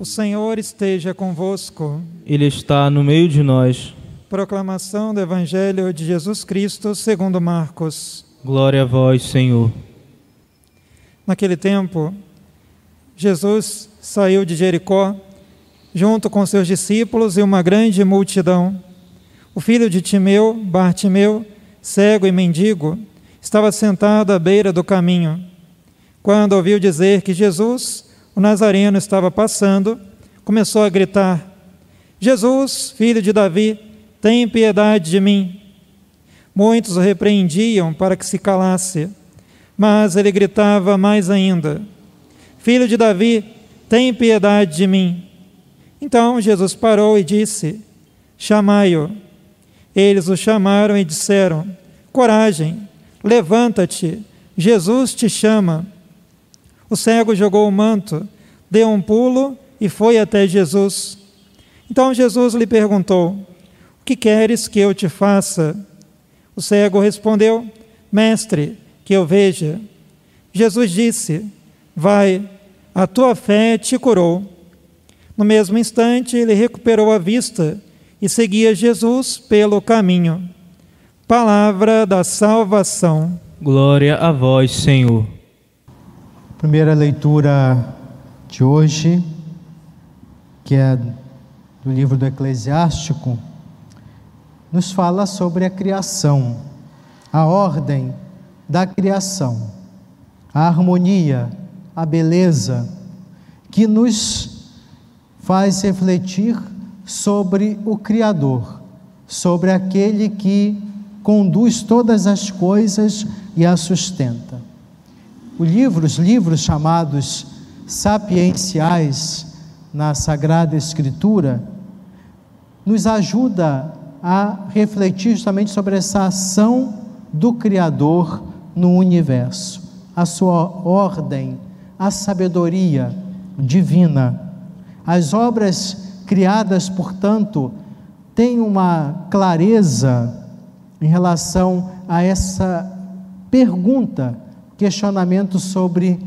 O Senhor esteja convosco. Ele está no meio de nós. Proclamação do Evangelho de Jesus Cristo, segundo Marcos. Glória a vós, Senhor. Naquele tempo, Jesus saiu de Jericó, junto com seus discípulos e uma grande multidão. O filho de Timeu, Bartimeu, cego e mendigo, estava sentado à beira do caminho. Quando ouviu dizer que Jesus, o Nazareno, estava passando, começou a gritar: Jesus, filho de Davi, tem piedade de mim. Muitos o repreendiam para que se calasse, mas ele gritava mais ainda: Filho de Davi, tem piedade de mim. Então Jesus parou e disse: Chamai-o. Eles o chamaram e disseram: Coragem, levanta-te, Jesus te chama. O cego jogou o manto, deu um pulo e foi até Jesus. Então Jesus lhe perguntou: O que queres que eu te faça? O cego respondeu: Mestre, que eu veja. Jesus disse: Vai, a tua fé te curou. No mesmo instante, ele recuperou a vista e seguia Jesus pelo caminho. Palavra da salvação. Glória a vós, Senhor. Primeira leitura de hoje, que é do livro do Eclesiástico, nos fala sobre a criação, a ordem da criação, a harmonia, a beleza, que nos faz refletir sobre o Criador, sobre aquele que conduz todas as coisas e as sustenta. Livro, os livros chamados sapienciais na Sagrada Escritura nos ajuda a refletir justamente sobre essa ação do Criador no universo, a sua ordem, a sabedoria divina. As obras criadas, portanto, têm uma clareza em relação a essa pergunta, questionamento sobre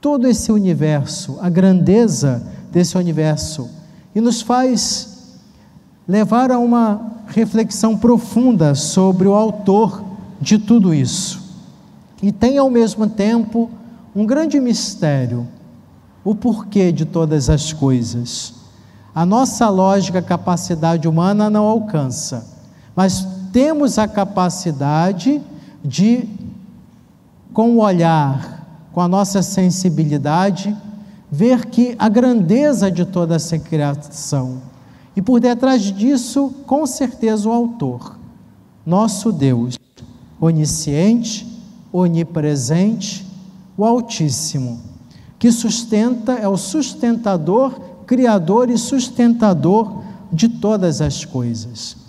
todo esse universo, a grandeza desse universo, e nos faz levar a uma reflexão profunda sobre o autor de tudo isso. E tem ao mesmo tempo um grande mistério, o porquê de todas as coisas. A nossa lógica, capacidade humana não alcança, mas temos a capacidade de, com o olhar, com a nossa sensibilidade, ver que a grandeza de toda essa criação. E por detrás disso, com certeza, o Autor, nosso Deus, onisciente, onipresente, o Altíssimo, que sustenta, é o sustentador, criador e sustentador de todas as coisas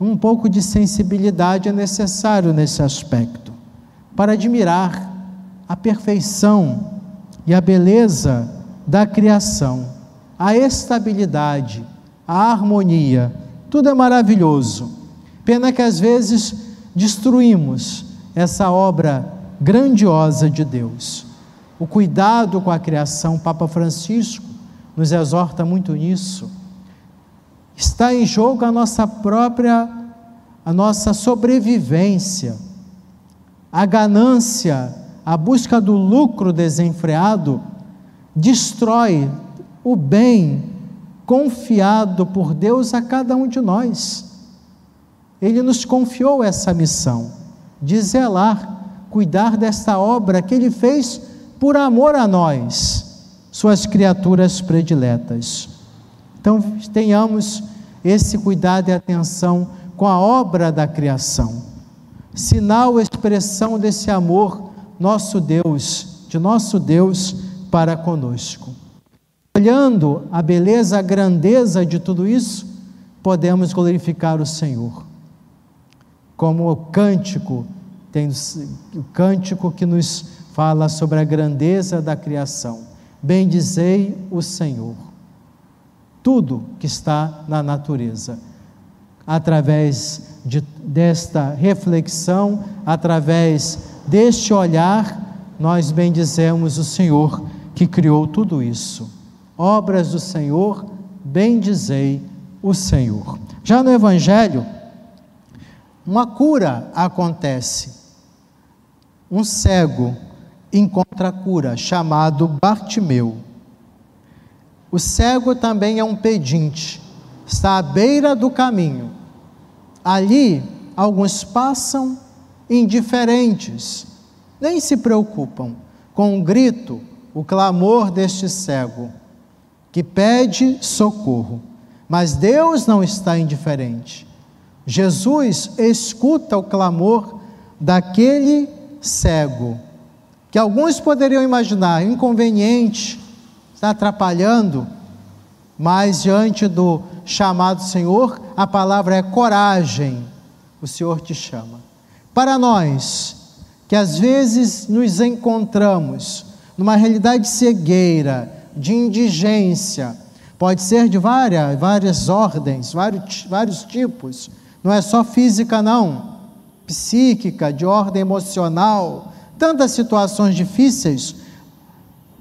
um pouco de sensibilidade é necessário nesse aspecto, para admirar a perfeição e a beleza da criação, a estabilidade, a harmonia, tudo é maravilhoso. Pena que às vezes destruímos essa obra grandiosa de Deus. O cuidado com a criação, Papa Francisco nos exorta muito nisso Está em jogo a nossa própria, a nossa sobrevivência. A ganância, a busca do lucro desenfreado, destrói o bem confiado por Deus a cada um de nós. Ele nos confiou essa missão de zelar, cuidar desta obra que Ele fez por amor a nós, Suas criaturas prediletas. Então, tenhamos esse cuidado e atenção com a obra da criação, sinal, expressão desse amor, nosso Deus, de nosso Deus para conosco. Olhando a beleza, a grandeza de tudo isso, podemos glorificar o Senhor. Como o cântico, tem o cântico que nos fala sobre a grandeza da criação. Bendizei o Senhor tudo que está na natureza. Através de, desta reflexão, através deste olhar, nós bendizemos o Senhor que criou tudo isso. obras do Senhor, bendizei o Senhor. Já no Evangelho, uma cura acontece. Um cego encontra a cura, chamado Bartimeu. O cego também é um pedinte, está à beira do caminho. Ali, alguns passam indiferentes, nem se preocupam com o grito, o clamor deste cego, que pede socorro. Mas Deus não está indiferente. Jesus escuta o clamor daquele cego, que alguns poderiam imaginar inconveniente, está atrapalhando, mas diante do chamado Senhor, a palavra é coragem, o Senhor te chama. Para nós, que às vezes nos encontramos numa realidade de cegueira, de indigência, pode ser de várias, várias ordens, vários, vários tipos, não é só física, não, psíquica, de ordem emocional, tantas situações difíceis,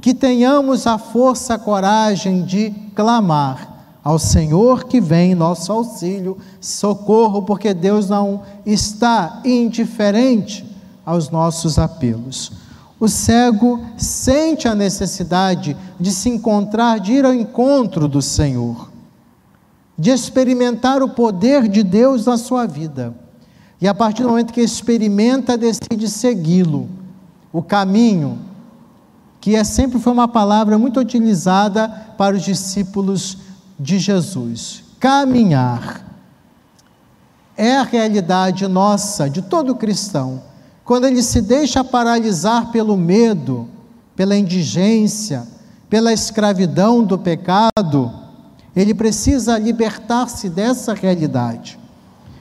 que tenhamos a força, a coragem de clamar ao Senhor que vem em nosso auxílio, socorro, porque Deus não está indiferente aos nossos apelos. O cego sente a necessidade de se encontrar, de ir ao encontro do Senhor, de experimentar o poder de Deus na sua vida. E a partir do momento que experimenta, decide segui-lo. O caminho, que é sempre foi uma palavra muito utilizada para os discípulos de Jesus. Caminhar é a realidade nossa, de todo cristão. Quando ele se deixa paralisar pelo medo, pela indigência, pela escravidão do pecado, ele precisa libertar-se dessa realidade.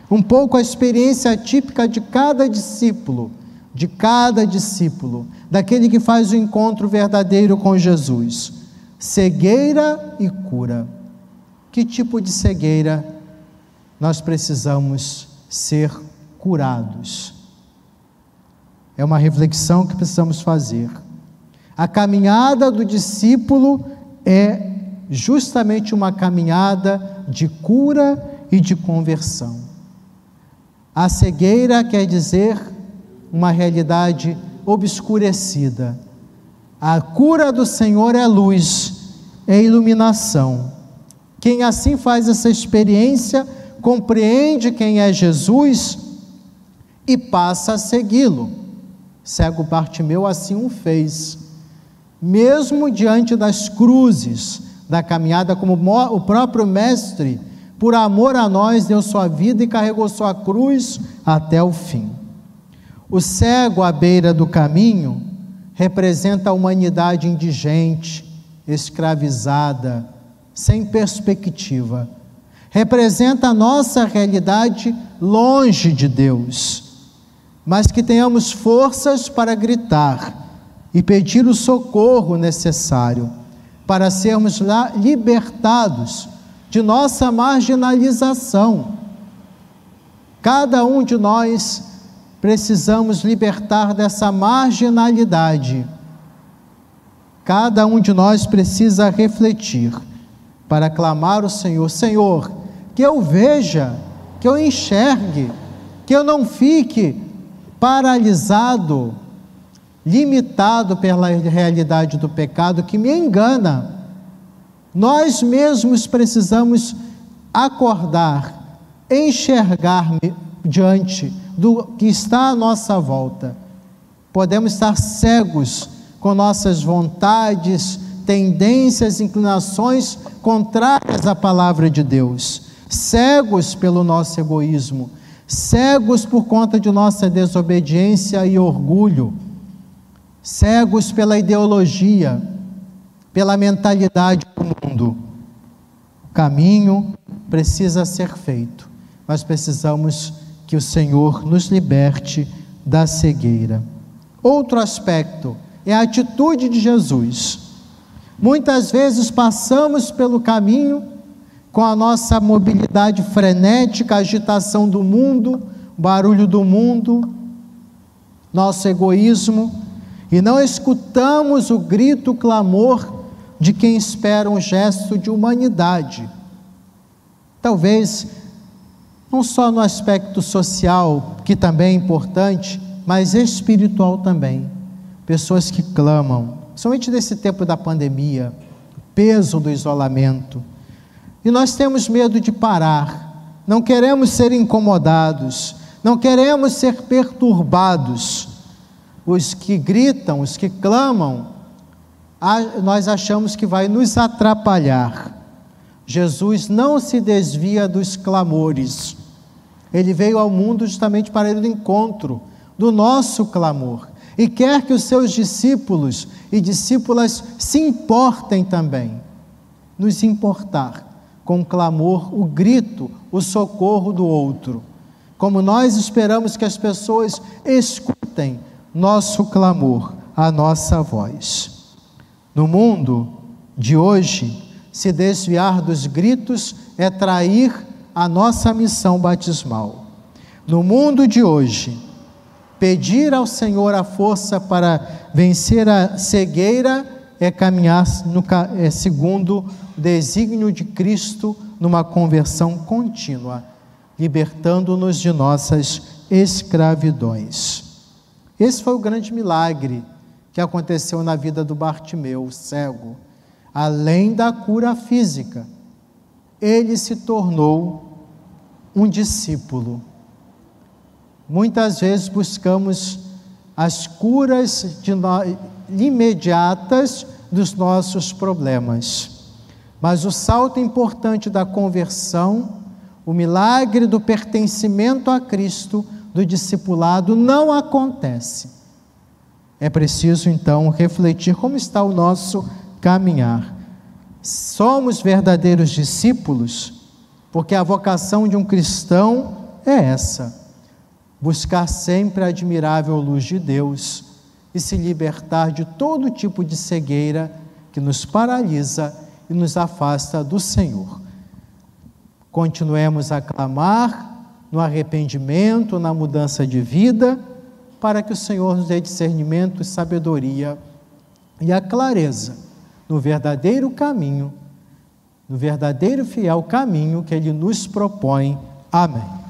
Um pouco a experiência típica de cada discípulo, de cada discípulo, daquele que faz o encontro verdadeiro com Jesus. Cegueira e cura. Que tipo de cegueira nós precisamos ser curados? É uma reflexão que precisamos fazer. A caminhada do discípulo é justamente uma caminhada de cura e de conversão. A cegueira quer dizer uma realidade obscurecida. A cura do Senhor é luz, é iluminação. Quem assim faz essa experiência compreende quem é Jesus e passa a segui-lo. Cego Bartimeu assim o fez. Mesmo diante das cruzes da caminhada, como o próprio Mestre, por amor a nós, deu sua vida e carregou sua cruz até o fim. O cego à beira do caminho representa a humanidade indigente, escravizada, sem perspectiva. Representa a nossa realidade longe de Deus, mas que tenhamos forças para gritar e pedir o socorro necessário para sermos libertados de nossa marginalização. Cada um de nós precisamos libertar dessa marginalidade. Cada um de nós precisa refletir para clamar o Senhor: Senhor, que eu veja, que eu enxergue, que eu não fique paralisado, limitado pela realidade do pecado que me engana. Nós mesmos precisamos acordar, enxergar diante do que está à nossa volta. Podemos estar cegos com nossas vontades, tendências, inclinações contrárias à palavra de Deus, cegos pelo nosso egoísmo, cegos por conta de nossa desobediência e orgulho, cegos pela ideologia, pela mentalidade do mundo. O caminho precisa ser feito, mas precisamos que o Senhor nos liberte da cegueira. Outro aspecto é a atitude de Jesus. Muitas vezes passamos pelo caminho com a nossa mobilidade frenética, agitação do mundo, barulho do mundo, nosso egoísmo, e não escutamos o grito, o clamor de quem espera um gesto de humanidade. Talvez não só no aspecto social, que também é importante, mas espiritual também. Pessoas que clamam, somente nesse tempo da pandemia, peso do isolamento. E nós temos medo de parar, não queremos ser incomodados, não queremos ser perturbados. Os que gritam, os que clamam, nós achamos que vai nos atrapalhar. Jesus não se desvia dos clamores. Ele veio ao mundo justamente para ir ao encontro do nosso clamor e quer que os seus discípulos e discípulas se importem também. Nos importar com o clamor, o grito, o socorro do outro. Como nós esperamos que as pessoas escutem nosso clamor, a nossa voz. No mundo de hoje, se desviar dos gritos é trair a nossa missão batismal. No mundo de hoje, pedir ao Senhor a força para vencer a cegueira é caminhar no, é segundo o desígnio de Cristo numa conversão contínua, libertando-nos de nossas escravidões. Esse foi o grande milagre que aconteceu na vida do Bartimeu, cego além da cura física, ele se tornou um discípulo. Muitas vezes buscamos as curas no... imediatas dos nossos problemas, mas o salto importante da conversão, o milagre do pertencimento a Cristo, do discipulado, não acontece. É preciso então refletir como está o nosso caminhar. Somos verdadeiros discípulos porque a vocação de um cristão é essa: buscar sempre a admirável luz de Deus e se libertar de todo tipo de cegueira que nos paralisa e nos afasta do Senhor. Continuemos a clamar no arrependimento, na mudança de vida, para que o Senhor nos dê discernimento sabedoria e a clareza no verdadeiro caminho, no verdadeiro fiel caminho que Ele nos propõe. Amém.